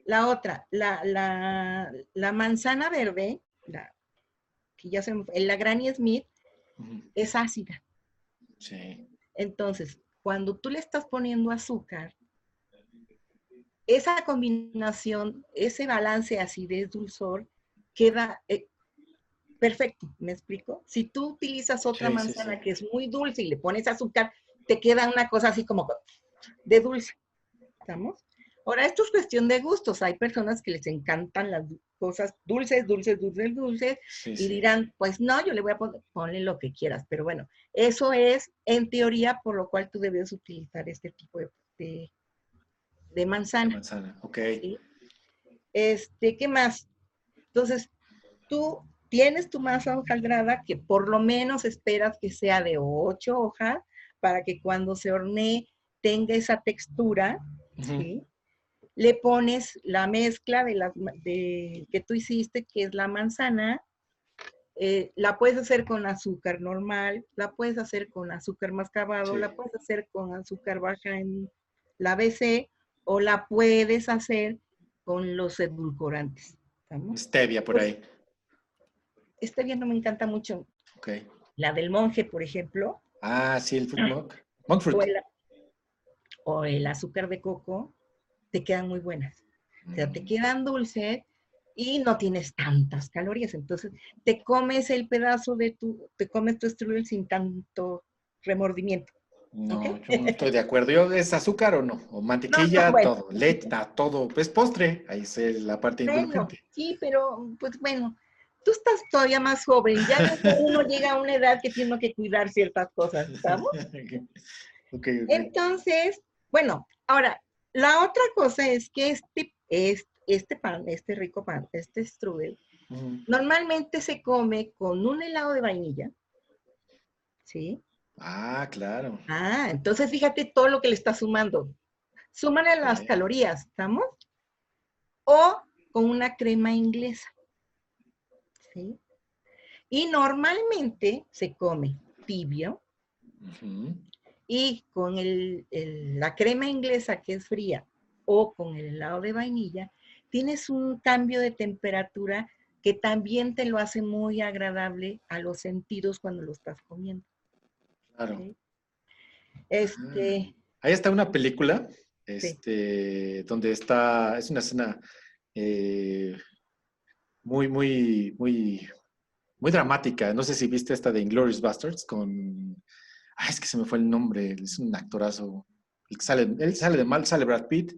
La otra, la, la, la manzana verde, la, que ya se la Granny Smith, es ácida. Sí. Entonces, cuando tú le estás poniendo azúcar, esa combinación, ese balance acidez-dulzor queda eh, perfecto, ¿me explico? Si tú utilizas otra Sí, manzana sí. que es muy dulce y le pones azúcar, te queda una cosa así como de dulce. ¿Estamos? Ahora, esto es cuestión de gustos. Hay personas que les encantan las cosas dulces, dulces, dulces, dulces, Sí, y sí. dirán, pues no, yo le voy a poner, ponle lo que quieras. Pero bueno, eso es en teoría por lo cual tú debes utilizar este tipo de, de, de De manzana. manzana. Ok. ¿sí? Este, ¿qué más? Entonces, tú tienes tu masa hojaldrada que por lo menos esperas que sea de ocho hojas para que cuando se hornee tenga esa textura. ¿sí? Le pones la mezcla de las de, que tú hiciste, que es la manzana. eh, la puedes hacer con azúcar normal, la puedes hacer con azúcar mascabado, Sí. la puedes hacer con azúcar baja en la BC o la puedes hacer con los edulcorantes. Stevia por ahí. Bien no me encanta mucho. La del monje, por ejemplo, Ah, sí, el fruit monk. Monk fruit. o el, o el azúcar de coco, te quedan muy buenas. O sea, te Mm, quedan dulces y no tienes tantas calorías. Entonces, te comes el pedazo de tu, te comes tu strudel sin tanto remordimiento. No, yo no estoy de acuerdo. Yo, ¿Es azúcar o no? O mantequilla, bueno. todo. Leche, todo. Es postre. Ahí es la parte Bueno, indulgente. sí, pero pues bueno, tú estás todavía más joven. Ya uno *laughs* llega a una edad que tiene que cuidar ciertas cosas, ¿estamos? *laughs* ok, ok. Entonces, bueno, ahora, la otra cosa es que este, es- este pan, este rico pan, este strudel, normalmente se come con un helado de vainilla, ¿sí? Ah, claro. Ah, entonces fíjate todo lo que le está sumando. Súmale las calorías, ¿estamos? O con una crema inglesa, ¿sí? Y normalmente se come tibio. Y con el- el- la crema inglesa que es fría o con el helado de vainilla, tienes un cambio de temperatura que también te lo hace muy agradable a los sentidos cuando lo estás comiendo. Claro. Este, Ahí está una película, este, donde está, es una escena eh, muy, muy, muy, muy dramática. No sé si viste esta de Inglourious Bastards con, ah, es que se me fue el nombre, es un actorazo. El que sale, él sale de mal, sale Brad Pitt.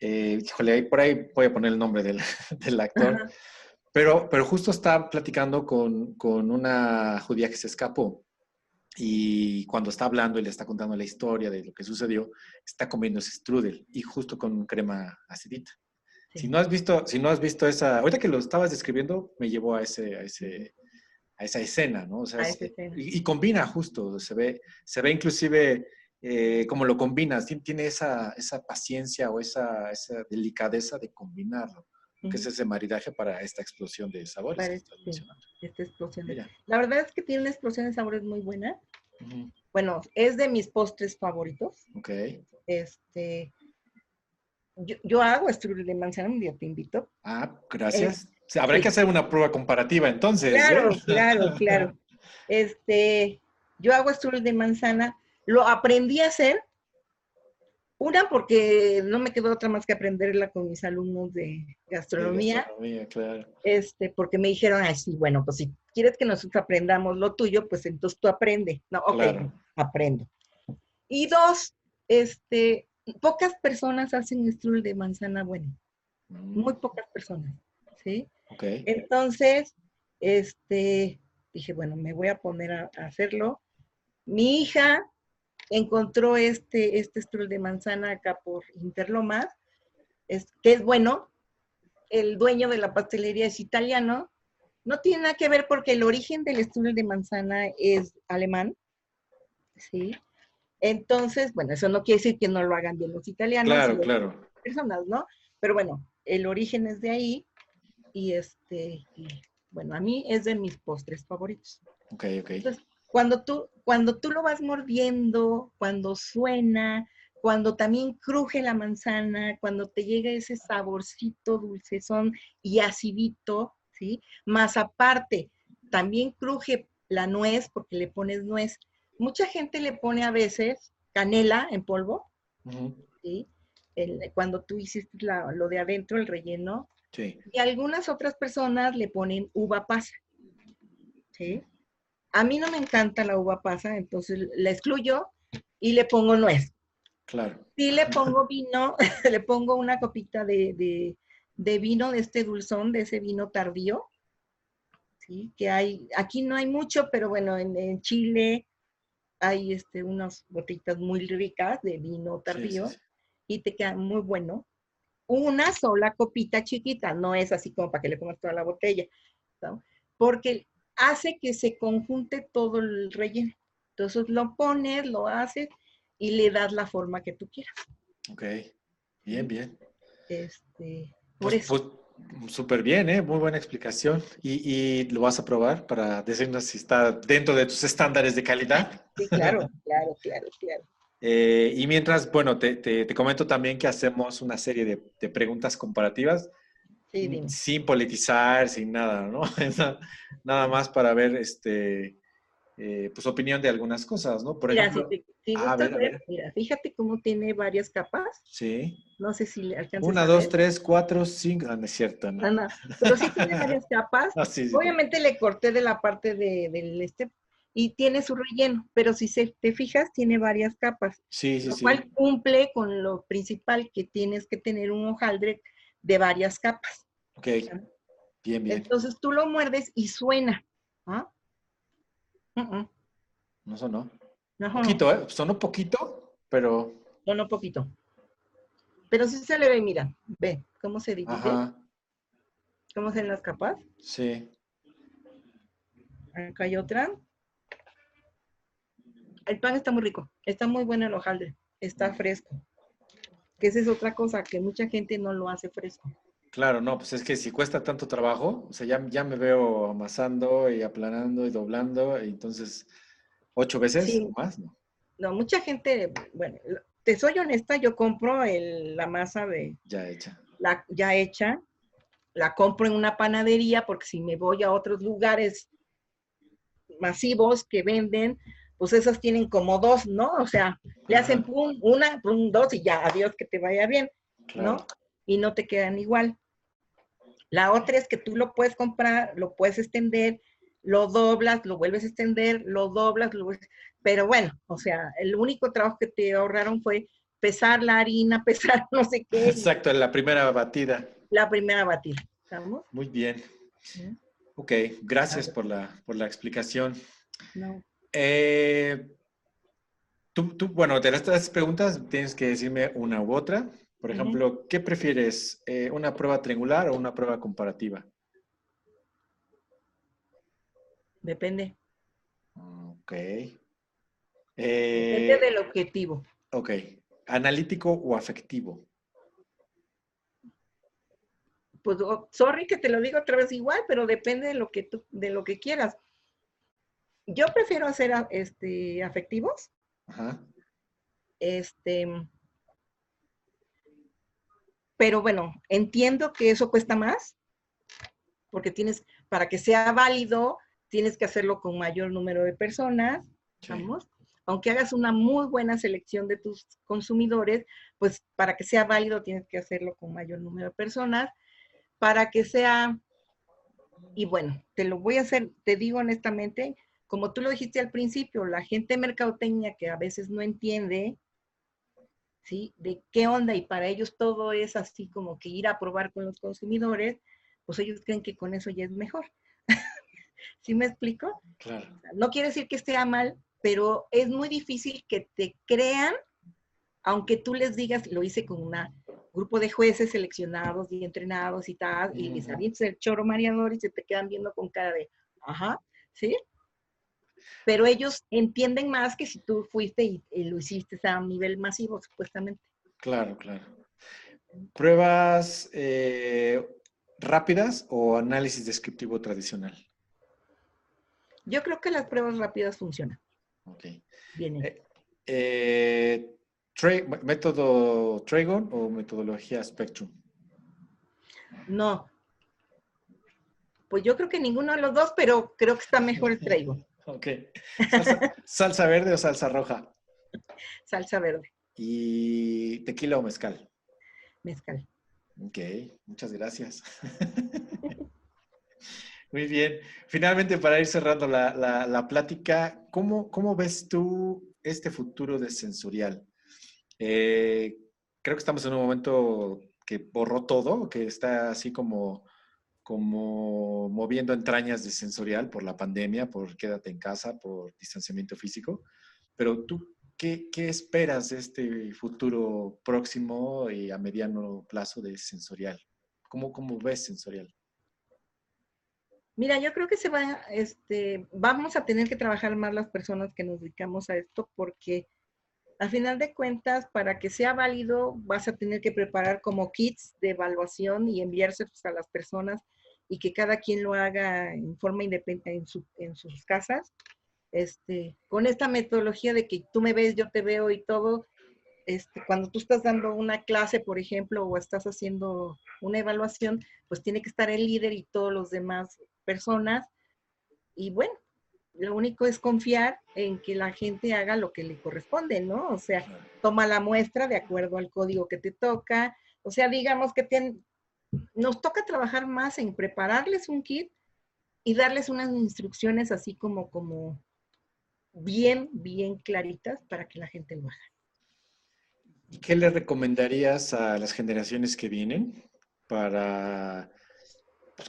Eh, híjole, ahí, por ahí voy a poner el nombre del, *laughs* del actor. Ajá. Pero, pero justo está platicando con, con una judía que se escapó y cuando está hablando y le está contando la historia de lo que sucedió, está comiendo ese strudel y justo con crema acidita. Sí. Si no has visto, si no has visto esa, ahorita que lo estabas describiendo, me llevó a ese, a ese, a esa escena, ¿no? O sea, es- escena. y, y combina justo, se ve, se ve inclusive eh, como lo combinas, tien- tiene esa, esa paciencia o esa, esa delicadeza de combinarlo, que es ese maridaje para esta explosión de sabores Para que este- mencionando. esta explosión de-. La verdad es que tiene una explosión de sabores muy buena. Bueno, es de mis postres favoritos. Ok. Este, yo, yo hago strudel de manzana, un día te invito. Ah, gracias. Sea, habrá que hacer una prueba comparativa entonces. Claro, ¿eh? claro, claro. Este, yo hago strudel de manzana. Lo aprendí a hacer. Una, porque no me quedó otra más que aprenderla con mis alumnos de De gastronomía. gastronomía, claro. Este, porque me dijeron, ay, sí, bueno, pues si quieres que nosotros aprendamos lo tuyo, pues entonces tú aprende. No, ok, Claro. aprendo. Y dos, este, pocas personas hacen strudel de manzana bueno, Mm, muy pocas personas, ¿sí? Ok. Entonces, este, dije, bueno, me voy a poner a, a hacerlo. Mi hija encontró este, este strudel de manzana acá por Interlomas, es, que es bueno. El dueño de la pastelería es italiano. No tiene nada que ver porque el origen del strudel de manzana es alemán, ¿sí? Entonces, bueno, eso no quiere decir que no lo hagan bien los italianos. Claro, claro. personas, ¿no? Pero bueno, el origen es de ahí y este, y, bueno, a mí es de mis postres favoritos. Ok, ok. Entonces, cuando tú, cuando tú lo vas mordiendo, cuando suena, cuando también cruje la manzana, cuando te llega ese saborcito dulcezón y acidito, ¿sí? Más aparte, también cruje la nuez porque le pones nuez. mucha gente le pone a veces canela en polvo, Ujú. ¿sí? El- cuando tú hiciste la- lo de adentro, el relleno, Sí. y algunas otras personas le ponen uva pasa, ¿sí? A mí no me encanta la uva pasa, entonces la excluyo y le pongo nuez. Claro. Sí le pongo vino, *laughs* le pongo una copita de, de- de vino, de este dulzón, de ese vino tardío, ¿sí? Que hay, aquí no hay mucho, pero bueno, en, en Chile hay este, unas botellitas muy ricas de vino Sí, sí, tardío sí. y te queda muy bueno. Una sola copita chiquita, no es así como para que le pongas toda la botella, ¿no? porque hace que se conjunte todo el relleno. Entonces lo pones, lo haces y le das la forma que tú quieras. Ok. Bien, bien. Este, por Pues, eso. pues, súper bien, ¿eh? Muy buena explicación. ¿Y, y lo vas a probar para decirnos si está dentro de tus estándares de calidad? Sí, claro, *laughs* claro, claro, claro. Eh, y mientras, bueno, te, te- te comento también que hacemos una serie de, de preguntas comparativas Sí, dime. sin politizar, sin nada, ¿no? *laughs* Nada- más para ver, este, eh, pues, opinión de algunas cosas, ¿no? Por Mira, ejemplo, si, te- si a ver, a ver, ver. mira, fíjate cómo tiene varias capas. sí. No sé si le alcanzas Una, a dos, ver. tres, cuatro, cinco. Ah, no es cierto, ¿no? No, no, pero sí tiene *laughs* varias capas. Ah, sí, sí. Obviamente le corté de la parte de, del este y tiene su relleno, pero si se, te fijas, tiene varias capas, Sí, sí, lo sí. cual cumple con lo principal que tienes que tener un hojaldre de varias capas. Ok. Bien, bien. Entonces tú lo muerdes y suena. ¿ah? No sonó. no, Poquito, ¿eh? Sonó poquito, pero. no, poquito. Pero sí se le ve, mira, ve cómo se divide, Ajá. cómo se ven las capas. Sí. Acá hay otra. El pan está muy rico, está muy bueno el hojaldre, está fresco. Que esa es otra cosa, que mucha gente no lo hace fresco. Claro, no, pues es que si cuesta tanto trabajo, o sea, ya, ya me veo amasando y aplanando y doblando, y entonces, ocho veces Sí. o más, ¿no? No, mucha gente, bueno, te soy honesta, yo compro el- la masa de Ya hecha. la ya hecha, la compro en una panadería porque si me voy a otros lugares masivos que venden, pues esas tienen como dos, ¿no? O sea, le hacen pum, una, pum, dos y ya, adiós, que te vaya bien. Claro. ¿no? Y no te quedan igual. La otra es que tú lo puedes comprar, lo puedes extender, lo doblas, lo vuelves a extender, lo doblas, lo vuelves- pero bueno, o sea, el único trabajo que te ahorraron fue pesar la harina, *laughs* pesar no sé qué, Exacto, en la primera batida. la primera batida. ¿Estamos? Muy bien. ¿Sí? Ok, gracias por la, por la explicación. No. Eh, tú, tú, bueno, de estas preguntas tienes que decirme una u otra. Por ejemplo, ¿qué prefieres? eh, ¿Una prueba triangular o una prueba comparativa? Depende. Ok. Depende Eh, del objetivo. ok. ¿Analítico o afectivo? Pues, oh, sorry que te lo digo otra vez igual, pero depende de lo que tú, de lo que quieras. Yo prefiero hacer este, afectivos, Ajá. Este, pero bueno, entiendo que eso cuesta más, porque tienes, para que sea válido, tienes que hacerlo con mayor número de personas, Sí. vamos. Aunque hagas una muy buena selección de tus consumidores, pues para que sea válido tienes que hacerlo con mayor número de personas, para que sea, y bueno, te lo voy a hacer, te digo honestamente, como tú lo dijiste al principio, la gente mercadotecnia que a veces no entiende, ¿sí? De qué onda y para ellos todo es así como que ir a probar con los consumidores, pues ellos creen que con eso ya es mejor. *laughs* ¿Sí me explico? Claro. No quiere decir que esté mal, pero es muy difícil que te crean, aunque tú les digas, lo hice con un grupo de jueces seleccionados y entrenados y tal, y les Ujú. avientas el choro mareador y se te quedan viendo con cara de, ajá, ¿sí? Pero ellos entienden más que si tú fuiste y, y lo hiciste a un nivel masivo, supuestamente. Claro, claro. ¿Pruebas eh, rápidas o análisis descriptivo tradicional? Yo creo que las pruebas rápidas funcionan. Ok. Bien. Eh, eh, Tra- ¿Método Tragon o metodología Spectrum? No. Pues yo creo que ninguno de los dos, pero creo que está mejor el Traigo. Ok. ¿Salsa, verde o salsa roja? Salsa verde. ¿Y tequila o mezcal? Mezcal. Ok, muchas gracias. Muy bien. Finalmente, para ir cerrando la, plática, ¿cómo, ¿cómo, ves tú este futuro de sensorial? Eh, creo que estamos en un momento que borró todo, que está así como, como moviendo entrañas de sensorial por la pandemia, por quédate en casa, por distanciamiento físico. Pero tú, ¿qué, qué esperas de este futuro próximo y a mediano plazo de sensorial? ¿Cómo, cómo ves sensorial? Mira, yo creo que se va, este, vamos a tener que trabajar más las personas que nos dedicamos a esto porque al final de cuentas, para que sea válido, vas a tener que preparar como kits de evaluación y enviárselos a las personas y que cada quien lo haga en forma independiente en, sus casas. Este, con esta metodología de que tú me ves, yo te veo y todo, este, cuando tú estás dando una clase, por ejemplo, o estás haciendo una evaluación, pues tiene que estar el líder y todos los demás personas. Y bueno, lo único es confiar en que la gente haga lo que le corresponde, ¿no? O sea, toma la muestra de acuerdo al código que te toca. O sea, digamos que nos toca trabajar más en prepararles un kit y darles unas instrucciones así como, como bien, bien claritas para que la gente lo haga. ¿Y qué le recomendarías a las generaciones que vienen para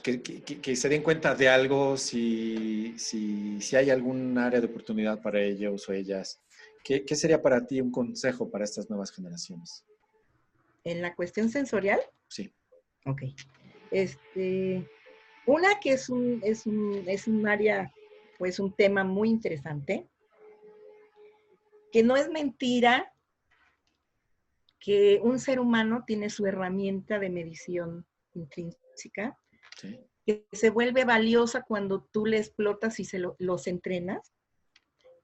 pues, que, se den cuenta de algo, si, si, hay algún área de oportunidad para ellos o ellas. ¿Qué, sería para ti un consejo para estas nuevas generaciones? ¿En la cuestión sensorial? Sí. Ok. Este, una que es un, es un, es un área, pues un tema muy interesante, que no es mentira que un ser humano tiene su herramienta de medición intrínseca que se vuelve valiosa cuando tú le explotas y se los entrenas,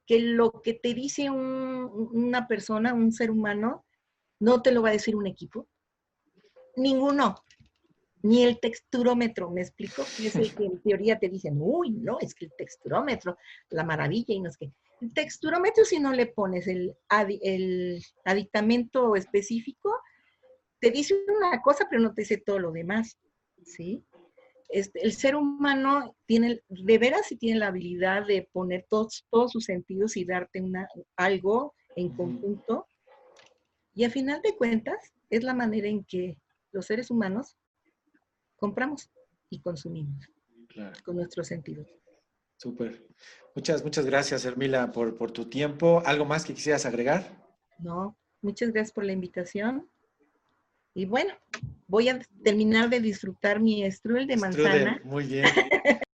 que lo que te dice una persona, un ser humano, no te lo va a decir un equipo. Ninguno. Ni el texturómetro, ¿me explico? es el que en teoría te dicen, uy, no, es que el texturómetro, la maravilla y no es que. El texturómetro, si no le pones el, el aditamento específico, te dice una cosa, pero no te dice todo lo demás, ¿sí? Este, el ser humano tiene, de veras sí tiene la habilidad de poner todos, todos sus sentidos y darte una, algo en conjunto. Y a final de cuentas, es la manera en que los seres humanos compramos y consumimos con nuestros sentidos. Súper. Muchas, muchas gracias, Hermila, por, por tu tiempo. ¿Algo más que quisieras agregar? No, muchas gracias por la invitación. Y bueno, voy a terminar de disfrutar mi strudel de manzana. muy bien. *laughs*